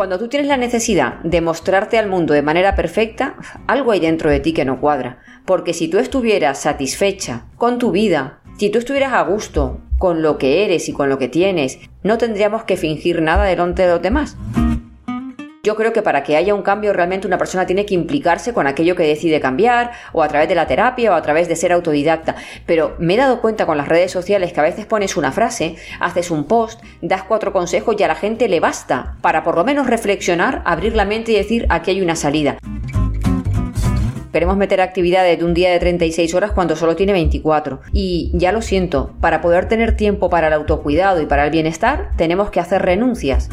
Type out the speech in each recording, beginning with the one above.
Cuando tú tienes la necesidad de mostrarte al mundo de manera perfecta, algo hay dentro de ti que no cuadra. Porque si tú estuvieras satisfecha con tu vida, si tú estuvieras a gusto con lo que eres y con lo que tienes, no tendríamos que fingir nada delante de los demás. Yo creo que para que haya un cambio realmente una persona tiene que implicarse con aquello que decide cambiar, o a través de la terapia, o a través de ser autodidacta. Pero me he dado cuenta con las redes sociales que a veces pones una frase, haces un post, das cuatro consejos y a la gente le basta para por lo menos reflexionar, abrir la mente y decir aquí hay una salida. Queremos meter actividades de un día de 36 horas cuando solo tiene 24. Y ya lo siento, para poder tener tiempo para el autocuidado y para el bienestar, tenemos que hacer renuncias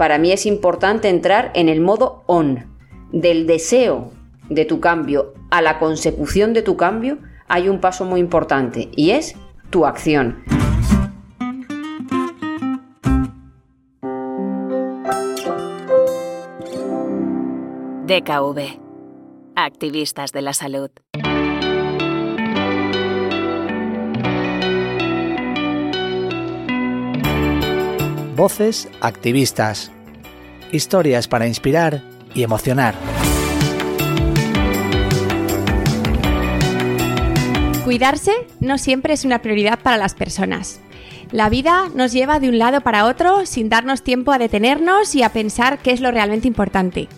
para mí es importante entrar en el modo on. Del deseo de tu cambio a la consecución de tu cambio hay un paso muy importante y es tu acción. DKV. Activistas de la salud. Voces activistas. Historias para inspirar y emocionar. Cuidarse no siempre es una prioridad para las personas. La vida nos lleva de un lado para otro sin darnos tiempo a detenernos y a pensar qué es lo realmente importante.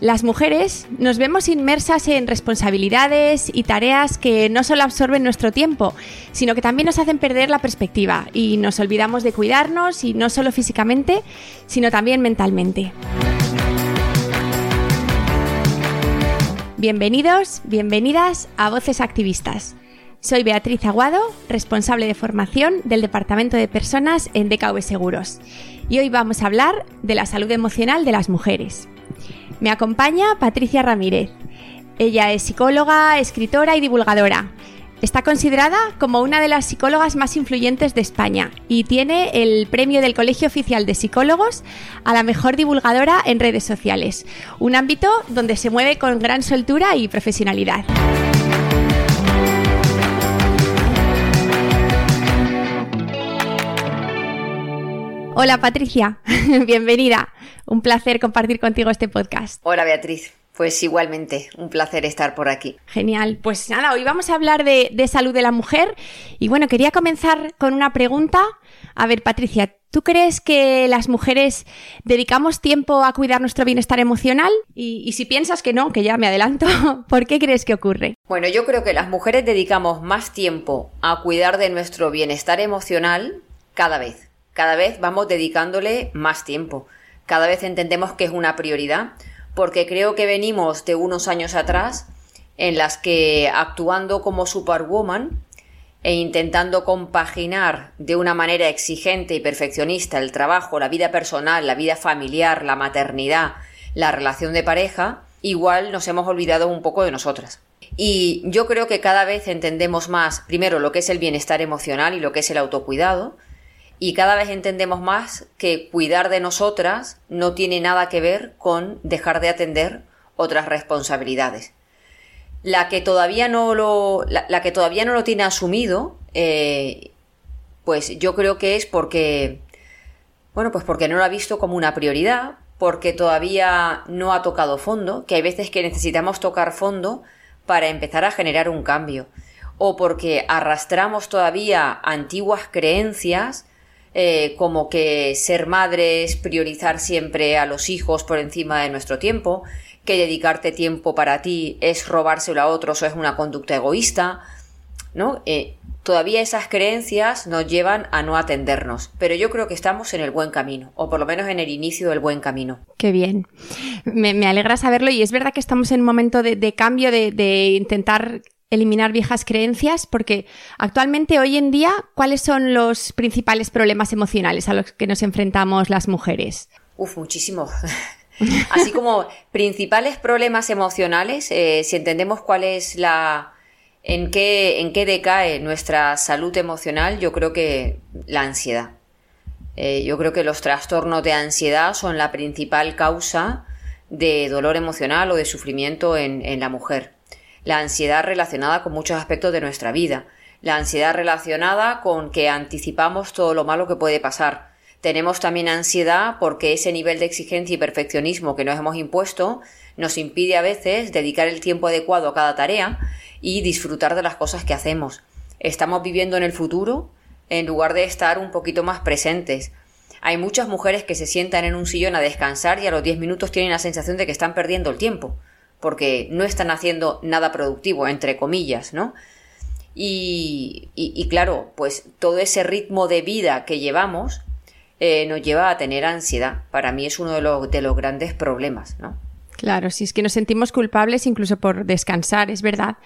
Las mujeres nos vemos inmersas en responsabilidades y tareas que no solo absorben nuestro tiempo, sino que también nos hacen perder la perspectiva y nos olvidamos de cuidarnos y no solo físicamente, sino también mentalmente. Bienvenidos, bienvenidas a Voces Activistas. Soy Beatriz Aguado, responsable de formación del Departamento de Personas en DKV Seguros. Y hoy vamos a hablar de la salud emocional de las mujeres. Me acompaña Patricia Ramírez. Ella es psicóloga, escritora y divulgadora. Está considerada como una de las psicólogas más influyentes de España y tiene el premio del Colegio Oficial de Psicólogos a la mejor divulgadora en redes sociales, un ámbito donde se mueve con gran soltura y profesionalidad. Hola Patricia, bienvenida. Un placer compartir contigo este podcast. Hola Beatriz. Pues igualmente, un placer estar por aquí. Genial. Pues nada, hoy vamos a hablar de, salud de la mujer. Y bueno, quería comenzar con una pregunta. A ver, Patricia, ¿tú crees que las mujeres dedicamos tiempo a cuidar nuestro bienestar emocional? Y, y si piensas que no, que ya me adelanto, ¿por qué crees que ocurre? Bueno, yo creo que las mujeres dedicamos más tiempo a cuidar de nuestro bienestar emocional cada vez. Cada vez vamos dedicándole más tiempo. Cada vez entendemos que es una prioridad porque creo que venimos de unos años atrás en las que actuando como superwoman e intentando compaginar de una manera exigente y perfeccionista el trabajo, la vida personal, la vida familiar, la maternidad, la relación de pareja, igual nos hemos olvidado un poco de nosotras. Y yo creo que cada vez entendemos más, primero, lo que es el bienestar emocional y lo que es el autocuidado, y cada vez entendemos más que cuidar de nosotras no tiene nada que ver con dejar de atender otras responsabilidades. La que todavía no lo, la, que todavía no lo tiene asumido, eh, pues yo creo que es porque, bueno, pues porque no lo ha visto como una prioridad, porque todavía no ha tocado fondo, que hay veces que necesitamos tocar fondo para empezar a generar un cambio, o porque arrastramos todavía antiguas creencias eh, como que ser madre es priorizar siempre a los hijos por encima de nuestro tiempo, que dedicarte tiempo para ti es robárselo a otros o es una conducta egoísta, ¿no? Eh, todavía esas creencias nos llevan a no atendernos, pero yo creo que estamos en el buen camino, o por lo menos en el inicio del buen camino. Qué bien. Me, alegra saberlo y es verdad que estamos en un momento de, cambio, de, intentar eliminar viejas creencias, porque actualmente, hoy en día, ¿cuáles son los principales problemas emocionales a los que nos enfrentamos las mujeres? Uf, muchísimo. Así como principales problemas emocionales, eh, si entendemos cuál es la... En qué, en qué decae nuestra salud emocional, yo creo que la ansiedad. Eh, yo creo que los trastornos de ansiedad son la principal causa de dolor emocional o de sufrimiento en la mujer la ansiedad relacionada con muchos aspectos de nuestra vida, la ansiedad relacionada con que anticipamos todo lo malo que puede pasar. Tenemos también ansiedad porque ese nivel de exigencia y perfeccionismo que nos hemos impuesto nos impide a veces dedicar el tiempo adecuado a cada tarea y disfrutar de las cosas que hacemos. Estamos viviendo en el futuro en lugar de estar un poquito más presentes. Hay muchas mujeres que se sientan en un sillón a descansar y a los 10 minutos tienen la sensación de que están perdiendo el tiempo, porque no están haciendo nada productivo, entre comillas, ¿no? Y, y, claro, pues todo ese ritmo de vida que llevamos eh, nos lleva a tener ansiedad. Para mí es uno de los, de los grandes problemas, ¿no? Claro, si es que nos sentimos culpables incluso por descansar, es verdad.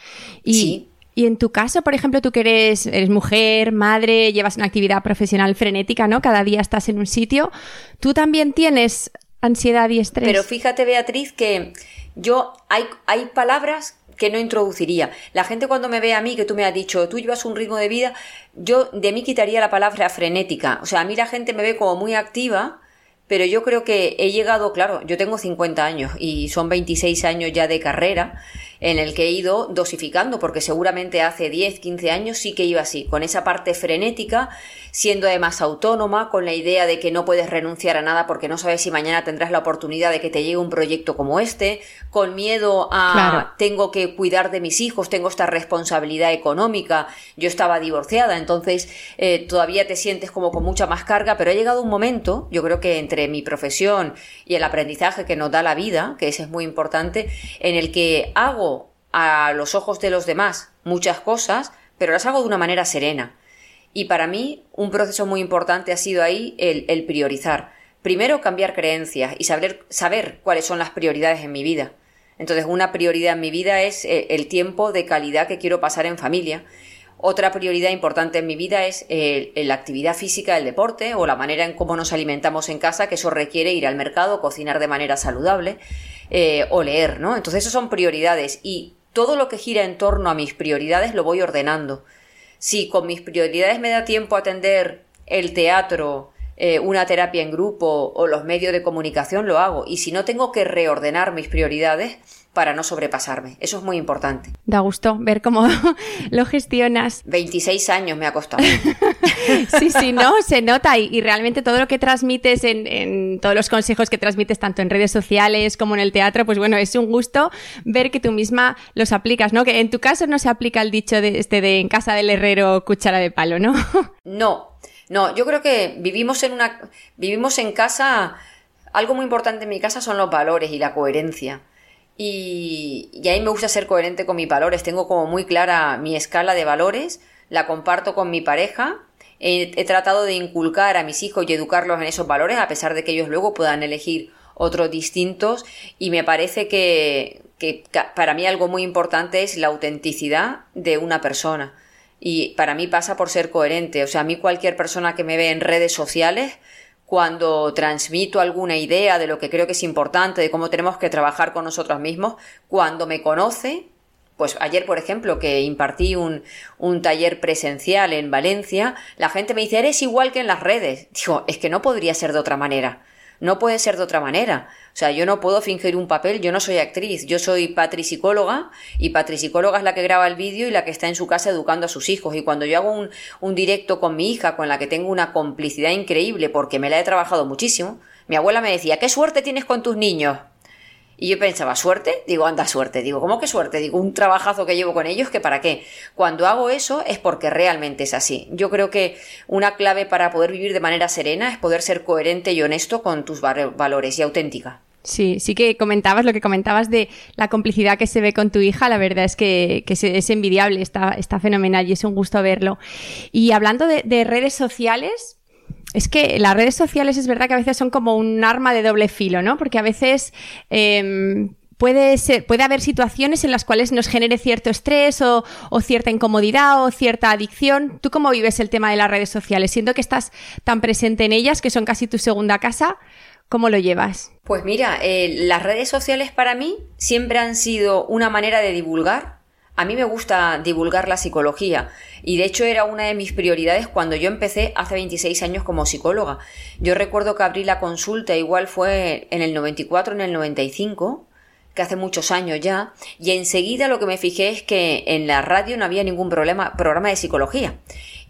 Y, sí. Y en tu caso, por ejemplo, tú que eres, eres mujer, madre, llevas una actividad profesional frenética, ¿no? Cada día estás en un sitio. ¿Tú también tienes ansiedad y estrés? Pero fíjate, Beatriz, que yo hay, hay palabras que no introduciría. La gente cuando me ve a mí, que tú me has dicho, tú llevas un ritmo de vida, yo de mí quitaría la palabra frenética. O sea, a mí la gente me ve como muy activa, pero yo creo que he llegado, claro, yo tengo 50 años y son 26 años ya de carrera en el que he ido dosificando, porque seguramente hace 10, 15 años sí que iba así, con esa parte frenética, siendo además autónoma, con la idea de que no puedes renunciar a nada porque no sabes si mañana tendrás la oportunidad de que te llegue un proyecto como este, con miedo a tengo que cuidar de mis hijos, tengo esta responsabilidad económica, yo estaba divorciada, entonces eh, todavía te sientes como con mucha más carga, pero ha llegado un momento, yo creo que entre mi profesión y el aprendizaje que nos da la vida, que ese es muy importante, en el que hago a los ojos de los demás muchas cosas, pero las hago de una manera serena. Y para mí un proceso muy importante ha sido ahí el, priorizar. Primero cambiar creencias y saber, saber cuáles son las prioridades en mi vida. Entonces una prioridad en mi vida es eh, el tiempo de calidad que quiero pasar en familia. Otra prioridad importante en mi vida es la actividad física, el deporte o la manera en cómo nos alimentamos en casa, que eso requiere ir al mercado, cocinar de manera saludable eh, o leer, ¿no? Entonces, esas son prioridades y todo lo que gira en torno a mis prioridades lo voy ordenando. Si con mis prioridades me da tiempo atender el teatro, eh, una terapia en grupo o los medios de comunicación, lo hago. Y si no tengo que reordenar mis prioridades, para no sobrepasarme. Eso es muy importante. Da gusto ver cómo lo gestionas. 26 años me ha costado. sí, sí, no, se nota y, realmente todo lo que transmites en, todos los consejos que transmites tanto en redes sociales como en el teatro, pues bueno, es un gusto ver que tú misma los aplicas, ¿no? Que en tu caso no se aplica el dicho de este de en casa del herrero cuchara de palo, ¿no? no, no, yo creo que vivimos en una vivimos en casa algo muy importante en mi casa son los valores y la coherencia. Y, y a mí me gusta ser coherente con mis valores. Tengo como muy clara mi escala de valores, la comparto con mi pareja. He, tratado de inculcar a mis hijos y educarlos en esos valores, a pesar de que ellos luego puedan elegir otros distintos. Y me parece que, que para mí algo muy importante es la autenticidad de una persona. Y para mí pasa por ser coherente. O sea, a mí cualquier persona que me ve en redes sociales cuando transmito alguna idea de lo que creo que es importante, de cómo tenemos que trabajar con nosotros mismos, cuando me conoce, pues ayer, por ejemplo, que impartí un, un, taller presencial en Valencia, la gente me dice, eres igual que en las redes. Digo, es que no podría ser de otra manera. No puede ser de otra manera. O sea, yo no puedo fingir un papel, yo no soy actriz, yo soy patricicóloga y patricicóloga es la que graba el vídeo y la que está en su casa educando a sus hijos. Y cuando yo hago un, un directo con mi hija, con la que tengo una complicidad increíble porque me la he trabajado muchísimo, mi abuela me decía, ¿qué suerte tienes con tus niños? Y yo pensaba, ¿suerte? Digo, anda, suerte. Digo, ¿cómo que suerte? Digo, un trabajazo que llevo con ellos, que para qué. Cuando hago eso es porque realmente es así. Yo creo que una clave para poder vivir de manera serena es poder ser coherente y honesto con tus valores y auténtica. Sí, sí que comentabas lo que comentabas de la complicidad que se ve con tu hija, la verdad es que, es envidiable, está, está fenomenal y es un gusto verlo. Y hablando de redes sociales, es que las redes sociales es verdad que a veces son como un arma de doble filo, ¿no? Porque a veces em, puede, ser, puede haber situaciones en las cuales nos genere cierto estrés o, cierta incomodidad o cierta adicción. ¿Tú cómo vives el tema de las redes sociales? Siendo que estás tan presente en ellas, que son casi tu segunda casa, ¿cómo lo llevas? Pues mira, eh, las redes sociales para mí siempre han sido una manera de divulgar a mí me gusta divulgar la psicología y de hecho era una de mis prioridades cuando yo empecé hace 26 años como psicóloga. Yo recuerdo que abrí la consulta, igual fue en el 94, en el 95, que hace muchos años ya, y enseguida lo que me fijé es que en la radio no había ningún problema, programa de psicología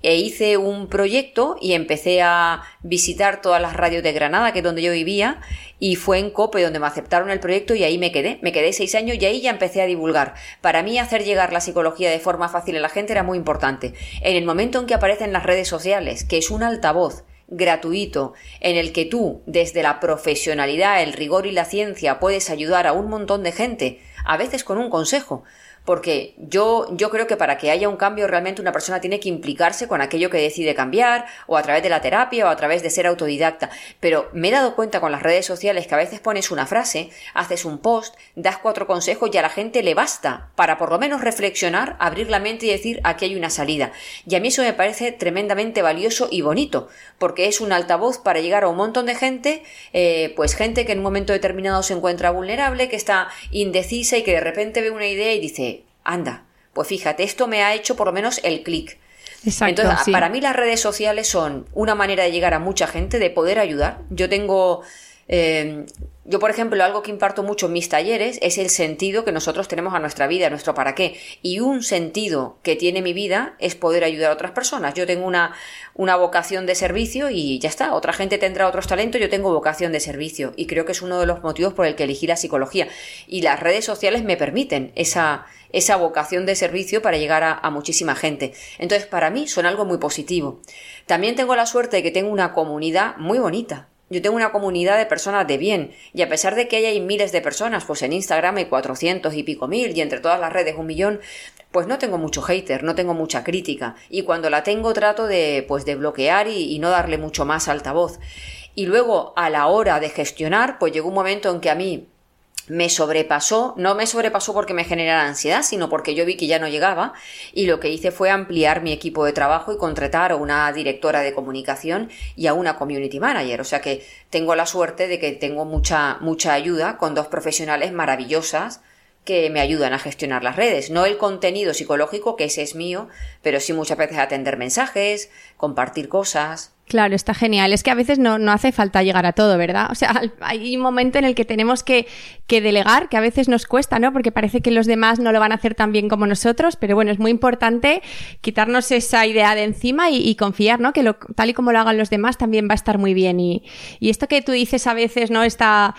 e hice un proyecto y empecé a visitar todas las radios de Granada, que es donde yo vivía, y fue en COPE donde me aceptaron el proyecto y ahí me quedé. Me quedé seis años y ahí ya empecé a divulgar. Para mí hacer llegar la psicología de forma fácil a la gente era muy importante. En el momento en que aparecen las redes sociales, que es un altavoz gratuito en el que tú, desde la profesionalidad, el rigor y la ciencia, puedes ayudar a un montón de gente, a veces con un consejo, porque yo, yo creo que para que haya un cambio realmente una persona tiene que implicarse con aquello que decide cambiar, o a través de la terapia, o a través de ser autodidacta. Pero me he dado cuenta con las redes sociales que a veces pones una frase, haces un post, das cuatro consejos y a la gente le basta para por lo menos reflexionar, abrir la mente y decir aquí hay una salida. Y a mí eso me parece tremendamente valioso y bonito, porque es un altavoz para llegar a un montón de gente, eh, pues gente que en un momento determinado se encuentra vulnerable, que está indecisa y que de repente ve una idea y dice, anda, pues fíjate, esto me ha hecho por lo menos el clic. Entonces, para mí las redes sociales son una manera de llegar a mucha gente, de poder ayudar. Yo tengo eh, yo, por ejemplo, algo que imparto mucho en mis talleres es el sentido que nosotros tenemos a nuestra vida, a nuestro para qué. Y un sentido que tiene mi vida es poder ayudar a otras personas. Yo tengo una, una vocación de servicio y ya está. Otra gente tendrá otros talentos, yo tengo vocación de servicio. Y creo que es uno de los motivos por el que elegí la psicología. Y las redes sociales me permiten esa, esa vocación de servicio para llegar a, muchísima gente. Entonces, para mí son algo muy positivo. También tengo la suerte de que tengo una comunidad muy bonita yo tengo una comunidad de personas de bien, y a pesar de que hay miles de personas, pues en Instagram hay 400 y pico mil, y entre todas las redes un millón, pues no tengo mucho hater, no tengo mucha crítica, y cuando la tengo trato de, pues de bloquear y, y no darle mucho más altavoz. Y luego, a la hora de gestionar, pues llegó un momento en que a mí me sobrepasó, no me sobrepasó porque me generara ansiedad, sino porque yo vi que ya no llegaba y lo que hice fue ampliar mi equipo de trabajo y contratar a una directora de comunicación y a una community manager. O sea que tengo la suerte de que tengo mucha, mucha ayuda con dos profesionales maravillosas que me ayudan a gestionar las redes. No el contenido psicológico, que ese es mío, pero sí muchas veces atender mensajes, compartir cosas. Claro, está genial. Es que a veces no, no, hace falta llegar a todo, ¿verdad? O sea, hay un momento en el que tenemos que, que, delegar, que a veces nos cuesta, ¿no? Porque parece que los demás no lo van a hacer tan bien como nosotros, pero bueno, es muy importante quitarnos esa idea de encima y, y confiar, ¿no? Que lo, tal y como lo hagan los demás también va a estar muy bien. Y, y esto que tú dices a veces, ¿no? Esta,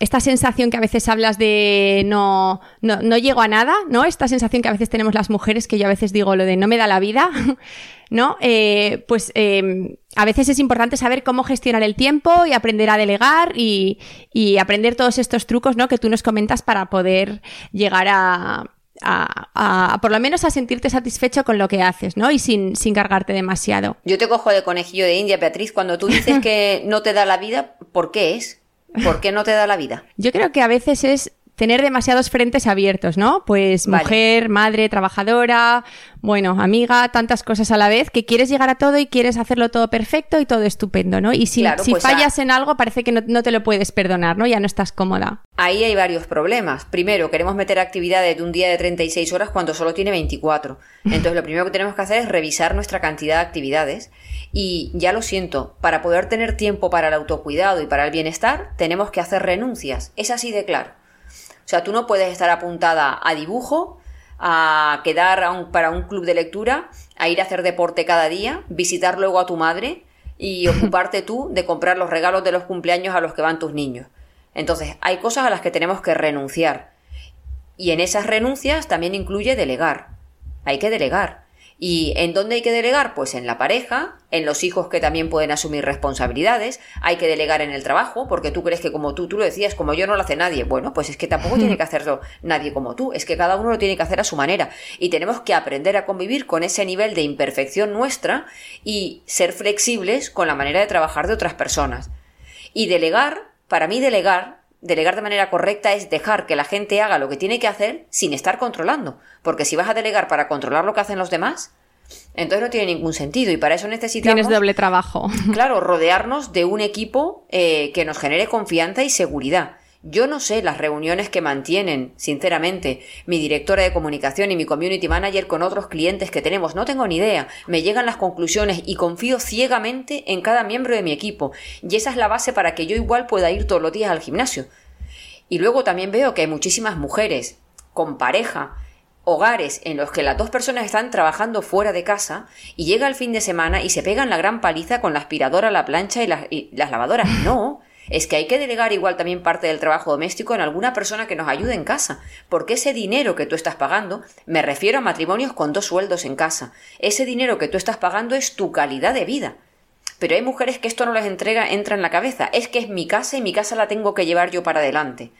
esta sensación que a veces hablas de no, no, no llego a nada, ¿no? Esta sensación que a veces tenemos las mujeres, que yo a veces digo lo de no me da la vida, ¿no? Eh, pues eh, a veces es importante saber cómo gestionar el tiempo y aprender a delegar y, y aprender todos estos trucos, ¿no? Que tú nos comentas para poder llegar a, a, a, por lo menos a sentirte satisfecho con lo que haces, ¿no? Y sin, sin cargarte demasiado. Yo te cojo de conejillo de India, Beatriz, cuando tú dices que no te da la vida, ¿por qué es? ¿Por qué no te da la vida? Yo creo que a veces es tener demasiados frentes abiertos, ¿no? Pues Vale. mujer, madre, trabajadora, bueno, amiga, tantas cosas a la vez, que quieres llegar a todo y quieres hacerlo todo perfecto y todo estupendo, ¿no? Y si, Claro, si pues fallas en algo parece que no, no te lo puedes perdonar, ¿no? Ya no estás cómoda. Ahí hay varios problemas. Primero, queremos meter actividades de un día de 36 horas cuando solo tiene 24. Entonces, lo primero que tenemos que hacer es revisar nuestra cantidad de actividades. Y ya lo siento, para poder tener tiempo para el autocuidado y para el bienestar, tenemos que hacer renuncias. Es así de claro. O sea, tú no puedes estar apuntada a dibujo, a quedar a un- para un club de lectura, a ir a hacer deporte cada día, visitar luego a tu madre y ocuparte tú de comprar los regalos de los cumpleaños a los que van tus niños. Entonces, hay cosas a las que tenemos que renunciar. Y en esas renuncias también incluye delegar. Hay que delegar. ¿Y en dónde hay que delegar? Pues en la pareja, en los hijos que también pueden asumir responsabilidades, hay que delegar en el trabajo, porque tú crees que como tú, tú lo decías, como yo no lo hace nadie. Bueno, pues es que tampoco tiene que hacerlo nadie como tú, es que cada uno lo tiene que hacer a su manera. Y tenemos que aprender a convivir con ese nivel de imperfección nuestra y ser flexibles con la manera de trabajar de otras personas. Y delegar, para mí delegar, delegar de manera correcta es dejar que la gente haga lo que tiene que hacer sin estar controlando. Porque si vas a delegar para controlar lo que hacen los demás, entonces no tiene ningún sentido. Y para eso necesitamos, Tienes doble trabajo. claro, rodearnos de un equipo eh, que nos genere confianza y seguridad. Yo no sé las reuniones que mantienen, sinceramente, mi directora de comunicación y mi community manager con otros clientes que tenemos. No tengo ni idea. Me llegan las conclusiones y confío ciegamente en cada miembro de mi equipo. Y esa es la base para que yo igual pueda ir todos los días al gimnasio. Y luego también veo que hay muchísimas mujeres con pareja, hogares en los que las dos personas están trabajando fuera de casa y llega el fin de semana y se pegan la gran paliza con la aspiradora, la plancha y las, y las lavadoras. No, es que hay que delegar igual también parte del trabajo doméstico en alguna persona que nos ayude en casa, porque ese dinero que tú estás pagando, me refiero a matrimonios con dos sueldos en casa, ese dinero que tú estás pagando es tu calidad de vida. Pero hay mujeres que esto no les entrega, entra en la cabeza, es que es mi casa y mi casa la tengo que llevar yo para adelante.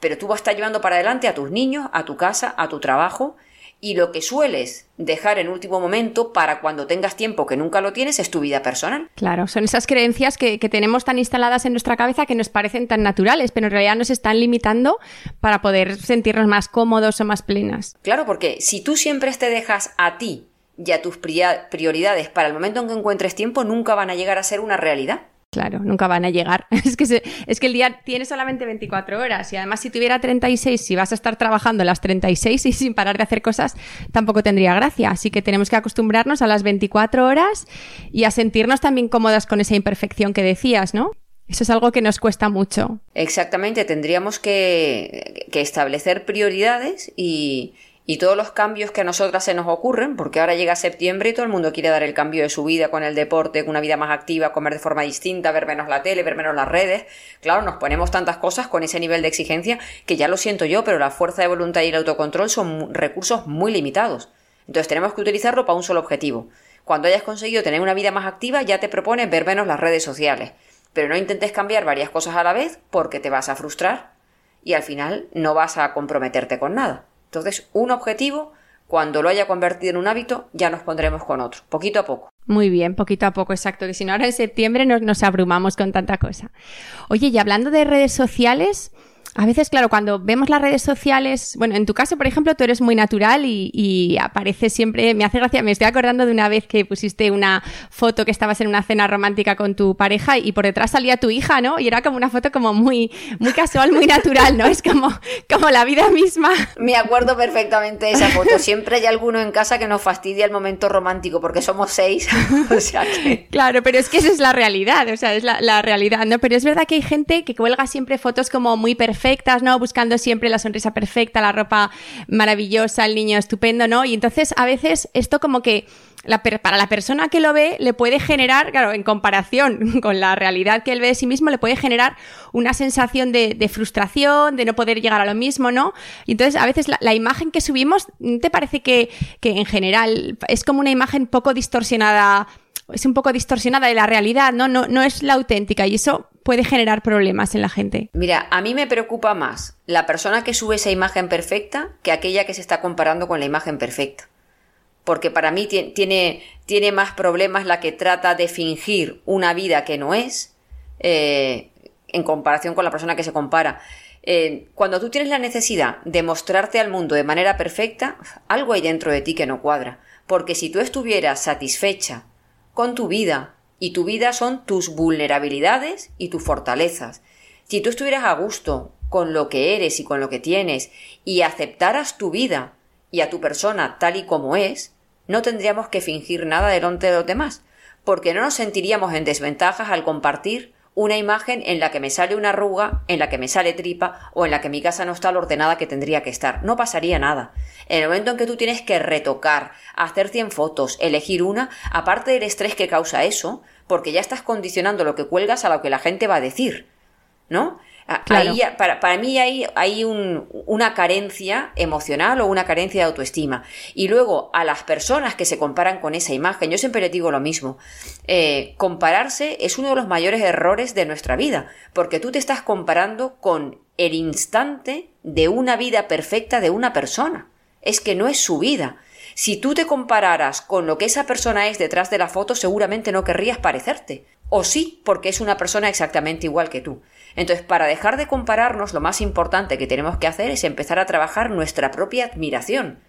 Pero tú vas a estar llevando para adelante a tus niños, a tu casa, a tu trabajo, y lo que sueles dejar en último momento para cuando tengas tiempo que nunca lo tienes es tu vida personal. Claro, son esas creencias que, tenemos tan instaladas en nuestra cabeza que nos parecen tan naturales, pero en realidad nos están limitando para poder sentirnos más cómodos o más plenas. Claro, porque si tú siempre te dejas a ti y a tus prioridades para el momento en que encuentres tiempo, nunca van a llegar a ser una realidad. Claro, nunca van a llegar. Es que, es que el día tiene solamente 24 horas y además si tuviera 36, si vas a estar trabajando las 36 y sin parar de hacer cosas, tampoco tendría gracia. Así que tenemos que acostumbrarnos a las 24 horas y a sentirnos también cómodas con esa imperfección que decías, ¿no? Eso es algo que nos cuesta mucho. Exactamente, tendríamos que, que establecer prioridades y, y todos los cambios que a nosotras se nos ocurren, porque ahora llega septiembre y todo el mundo quiere dar el cambio de su vida con el deporte, con una vida más activa, comer de forma distinta, ver menos la tele, ver menos las redes. Claro, nos ponemos tantas cosas con ese nivel de exigencia que ya lo siento yo, pero la fuerza de voluntad y el autocontrol son recursos muy limitados. Entonces tenemos que utilizarlo para un solo objetivo. Cuando hayas conseguido tener una vida más activa, ya te propones ver menos las redes sociales. Pero no intentes cambiar varias cosas a la vez porque te vas a frustrar y al final no vas a comprometerte con nada. Entonces, un objetivo, cuando lo haya convertido en un hábito, ya nos pondremos con otro, poquito a poco. Muy bien, poquito a poco, exacto, que si no ahora en septiembre nos, abrumamos con tanta cosa. Oye, y hablando de redes sociales, a veces, claro, cuando vemos las redes sociales, bueno, en tu caso, por ejemplo, tú eres muy natural y, y aparece siempre, me hace gracia, me estoy acordando de una vez que pusiste una foto que estabas en una cena romántica con tu pareja y por detrás salía tu hija, ¿no? Y era como una foto como muy, muy casual, muy natural, ¿no? Es como, como la vida misma. Me acuerdo perfectamente de esa foto. Siempre hay alguno en casa que nos fastidia el momento romántico porque somos seis. o sea que... Claro, pero es que esa es la realidad, o sea, es la, la realidad, ¿no? Pero es verdad que hay gente que cuelga siempre fotos como muy perfectas perfectas, ¿no? Buscando siempre la sonrisa perfecta, la ropa maravillosa, el niño estupendo, ¿no? Y entonces a veces esto como que para la persona que lo ve le puede generar, claro, en comparación con la realidad que él ve de sí mismo, le puede generar una sensación de, frustración, de no poder llegar a lo mismo, ¿no? Y entonces a veces la, imagen que subimos, ¿te parece que, que en general es como una imagen poco distorsionada? Es un poco distorsionada de la realidad, ¿no? ¿no? No es la auténtica y eso puede generar problemas en la gente. Mira, a mí me preocupa más la persona que sube esa imagen perfecta que aquella que se está comparando con la imagen perfecta. Porque para mí tiene, tiene más problemas la que trata de fingir una vida que no es eh, en comparación con la persona que se compara. Eh, cuando tú tienes la necesidad de mostrarte al mundo de manera perfecta, algo hay dentro de ti que no cuadra. Porque si tú estuvieras satisfecha con tu vida, y tu vida son tus vulnerabilidades y tus fortalezas. Si tú estuvieras a gusto con lo que eres y con lo que tienes y aceptaras tu vida y a tu persona tal y como es, no tendríamos que fingir nada delante de los demás, porque no nos sentiríamos en desventajas al compartir una imagen en la que me sale una arruga, en la que me sale tripa o en la que mi casa no está lo ordenada que tendría que estar. No pasaría nada. En el momento en que tú tienes que retocar, hacer 100 fotos, elegir una, aparte del estrés que causa eso, porque ya estás condicionando lo que cuelgas a lo que la gente va a decir. ¿No? Ahí, para, para, mí hay, hay un, una carencia emocional o una carencia de autoestima. Y luego, a las personas que se comparan con esa imagen, yo siempre les digo lo mismo. Eh, compararse es uno de los mayores errores de nuestra vida, porque tú te estás comparando con el instante de una vida perfecta de una persona. Es que no es su vida. Si tú te compararas con lo que esa persona es detrás de la foto, seguramente no querrías parecerte. O sí, porque es una persona exactamente igual que tú. Entonces, para dejar de compararnos, lo más importante que tenemos que hacer es empezar a trabajar nuestra propia admiración,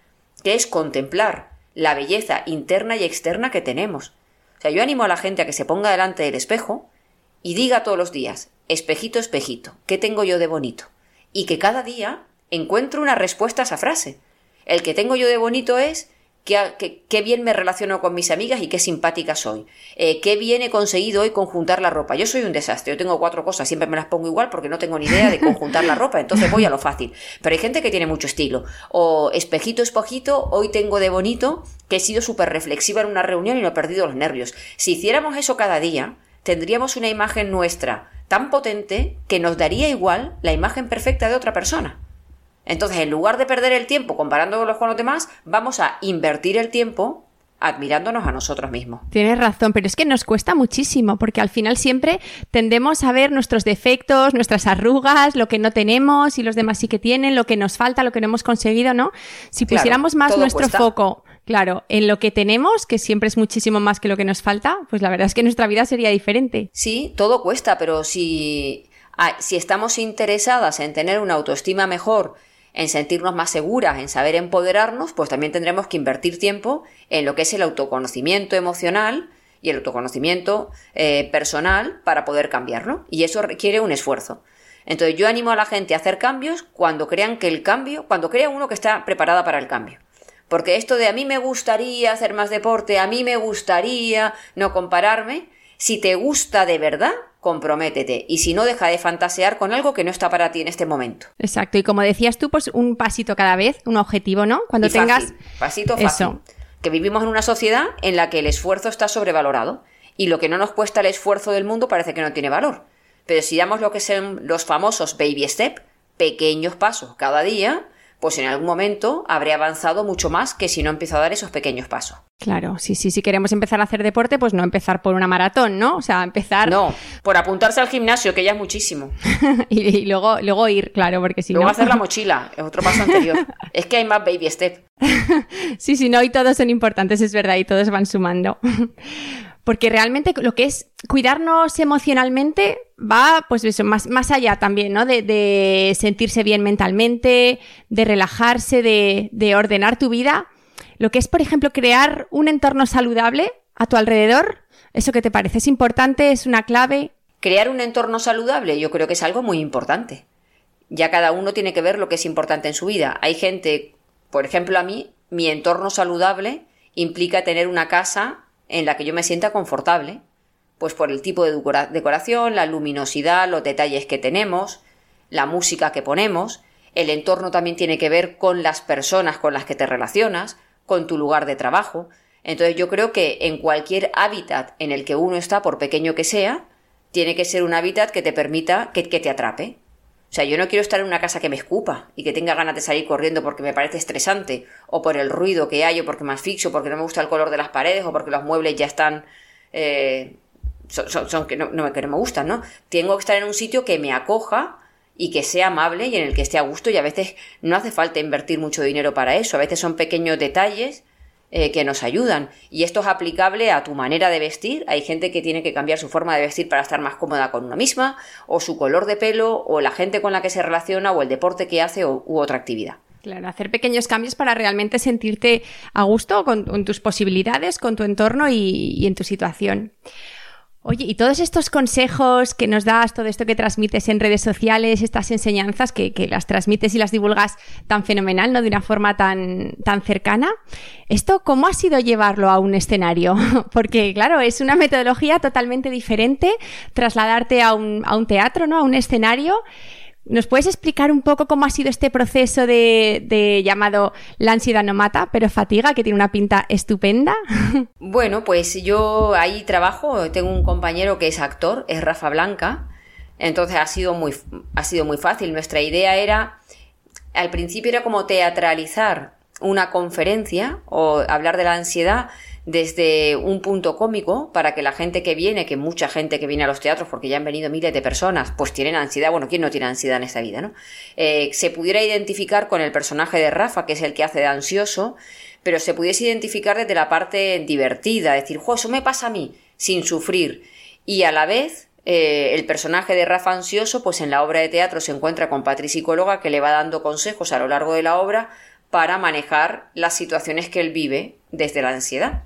que es contemplar la belleza interna y externa que tenemos. O sea, yo animo a la gente a que se ponga delante del espejo y diga todos los días, espejito, espejito, ¿qué tengo yo de bonito? Y que cada día encuentre una respuesta a esa frase. El que tengo yo de bonito es qué, bien me relaciono con mis amigas y qué simpática soy. Eh, qué bien he conseguido hoy conjuntar la ropa. Yo soy un desastre, yo tengo cuatro cosas, siempre me las pongo igual porque no tengo ni idea de conjuntar la ropa, entonces voy a lo fácil. Pero hay gente que tiene mucho estilo. O espejito, espojito, hoy tengo de bonito que he sido súper reflexiva en una reunión y no he perdido los nervios. Si hiciéramos eso cada día, tendríamos una imagen nuestra tan potente que nos daría igual la imagen perfecta de otra persona. Entonces, en lugar de perder el tiempo comparándonos con los demás, vamos a invertir el tiempo admirándonos a nosotros mismos. Tienes razón, pero es que nos cuesta muchísimo, porque al final siempre tendemos a ver nuestros defectos, nuestras arrugas, lo que no tenemos y los demás sí que tienen, lo que nos falta, lo que no hemos conseguido, ¿no? Si pusiéramos más nuestro foco, claro, en lo que tenemos, que siempre es muchísimo más que lo que nos falta, pues la verdad es que nuestra vida sería diferente. Sí, todo cuesta, pero si, ah, si estamos interesadas en tener una autoestima mejor, en sentirnos más seguras, en saber empoderarnos, pues también tendremos que invertir tiempo en lo que es el autoconocimiento emocional y el autoconocimiento eh, personal para poder cambiarlo. Y eso requiere un esfuerzo. Entonces yo animo a la gente a hacer cambios cuando crean que el cambio, cuando crea uno que está preparada para el cambio. Porque esto de a mí me gustaría hacer más deporte, a mí me gustaría no compararme, si te gusta de verdad, comprométete. Y si no, deja de fantasear con algo que no está para ti en este momento. Exacto. Y como decías tú, pues un pasito cada vez, un objetivo, ¿no? Cuando tengas. pasito fácil. Eso. Que vivimos en una sociedad en la que el esfuerzo está sobrevalorado. Y lo que no nos cuesta el esfuerzo del mundo parece que no tiene valor. Pero si damos lo que son los famosos baby step, pequeños pasos cada día, pues en algún momento habré avanzado mucho más que si no empiezo a dar esos pequeños pasos. Claro, sí, sí, si queremos empezar a hacer deporte, pues no empezar por una maratón, ¿no? O sea, empezar... No, por apuntarse al gimnasio, que ya es muchísimo. y, luego, luego ir, claro, porque si no... Luego hacer la mochila, es otro paso anterior. es que hay más baby step. sí, sí, no, y todos son importantes, es verdad, y todos van sumando. Porque realmente lo que es cuidarnos emocionalmente va, pues eso, más, más allá también, ¿no? De, sentirse bien mentalmente, de relajarse, de, de ordenar tu vida. Lo que es, por ejemplo, crear un entorno saludable a tu alrededor. ¿Eso que te parece? ¿Es importante? ¿Es una clave? Crear un entorno saludable yo creo que es algo muy importante. Ya cada uno tiene que ver lo que es importante en su vida. Hay gente, por ejemplo, a mí, mi entorno saludable implica tener una casa en la que yo me sienta confortable, pues por el tipo de decoración, la luminosidad, los detalles que tenemos, la música que ponemos, el entorno también tiene que ver con las personas con las que te relacionas, con tu lugar de trabajo. Entonces yo creo que en cualquier hábitat en el que uno está, por pequeño que sea, tiene que ser un hábitat que te permita que, que te atrape. O sea, yo no quiero estar en una casa que me escupa y que tenga ganas de salir corriendo porque me parece estresante, o por el ruido que hay, o porque me asfixio, porque no me gusta el color de las paredes, o porque los muebles ya están. Eh, son, que, no, no, que no me gustan, ¿no? Tengo que estar en un sitio que me acoja y que sea amable y en el que esté a gusto, y a veces no hace falta invertir mucho dinero para eso, a veces son pequeños detalles eh, que nos ayudan. Y esto es aplicable a tu manera de vestir. Hay gente que tiene que cambiar su forma de vestir para estar más cómoda con una misma, o su color de pelo, o la gente con la que se relaciona, o el deporte que hace, u otra actividad. Claro, hacer pequeños cambios para realmente sentirte a gusto con, tus posibilidades, con tu entorno y en tu situación. Oye, y todos estos consejos que nos das, todo esto que transmites en redes sociales, estas enseñanzas que, las transmites y las divulgas tan fenomenal, ¿no? De una forma tan, tan cercana. ¿Esto cómo ha sido llevarlo a un escenario? Porque, claro, es una metodología totalmente diferente trasladarte a un, a un teatro, ¿no? A un escenario. ¿Nos puedes explicar un poco cómo ha sido este proceso de, llamado La ansiedad no mata, pero fatiga, que tiene una pinta estupenda? Bueno, pues yo ahí trabajo, tengo un compañero que es actor, es Rafa Blanca, entonces ha sido muy, ha sido muy fácil. Nuestra idea era, al principio era como teatralizar una conferencia o hablar de la ansiedad desde un punto cómico para que la gente que viene, que mucha gente que viene a los teatros, porque ya han venido miles de personas, pues tienen ansiedad, bueno, ¿quién no tiene ansiedad en esta vida, no? Eh, se pudiera identificar con el personaje de Rafa, que es el que hace de ansioso, pero se pudiese identificar desde la parte divertida, decir, jo, eso me pasa a mí, sin sufrir, y a la vez eh, el personaje de Rafa ansioso, pues en la obra de teatro se encuentra con Patri psicóloga que le va dando consejos a lo largo de la obra para manejar las situaciones que él vive desde la ansiedad.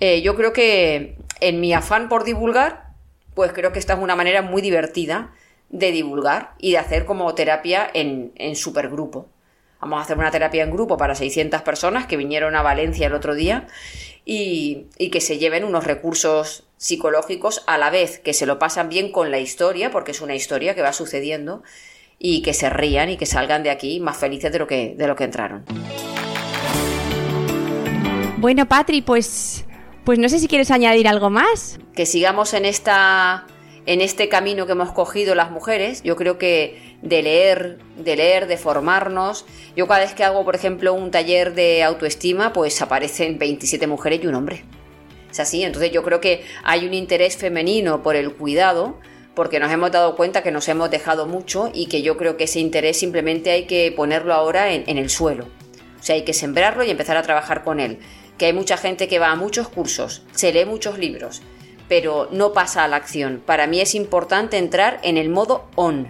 Eh, yo creo que en mi afán por divulgar, pues creo que esta es una manera muy divertida de divulgar y de hacer como terapia en, en supergrupo. Vamos a hacer una terapia en grupo para 600 personas que vinieron a Valencia el otro día y, y, que se lleven unos recursos psicológicos a la vez que se lo pasan bien con la historia, porque es una historia que va sucediendo, y que se rían y que salgan de aquí más felices de lo que, de lo que entraron. Bueno, Patri, pues, pues no sé si quieres añadir algo más. Que sigamos en esta en este camino que hemos cogido las mujeres, yo creo que de leer, de leer, de formarnos, yo cada vez que hago, por ejemplo, un taller de autoestima, pues aparecen 27 mujeres y un hombre. Es así, entonces yo creo que hay un interés femenino por el cuidado, porque nos hemos dado cuenta que nos hemos dejado mucho y que yo creo que ese interés simplemente hay que ponerlo ahora en, el suelo. O sea, hay que sembrarlo y empezar a trabajar con él. Que hay mucha gente que va a muchos cursos, se lee muchos libros, pero no pasa a la acción. Para mí es importante entrar en el modo on,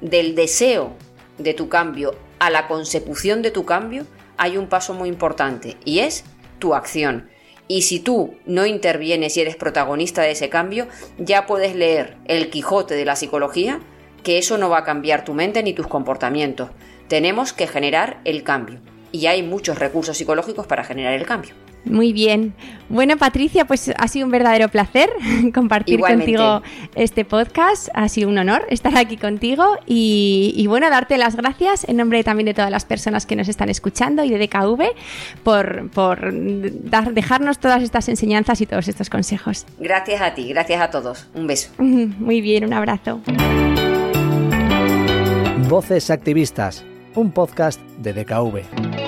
del deseo de tu cambio a la consecución de tu cambio, hay un paso muy importante y es tu acción. Y si tú no intervienes y eres protagonista de ese cambio, ya puedes leer El Quijote de la psicología, que eso no va a cambiar tu mente ni tus comportamientos. Tenemos que generar el cambio. Y hay muchos recursos psicológicos para generar el cambio. Muy bien. Bueno, Patricia, pues ha sido un verdadero placer compartir contigo este podcast. Ha sido un honor estar aquí contigo y, bueno, darte las gracias en nombre también de todas las personas que nos están escuchando y de DKV por, por dar, dejarnos todas estas enseñanzas y todos estos consejos. Gracias a ti, gracias a todos. Un beso. Muy bien, un abrazo. Voces Activistas, un podcast de DKV.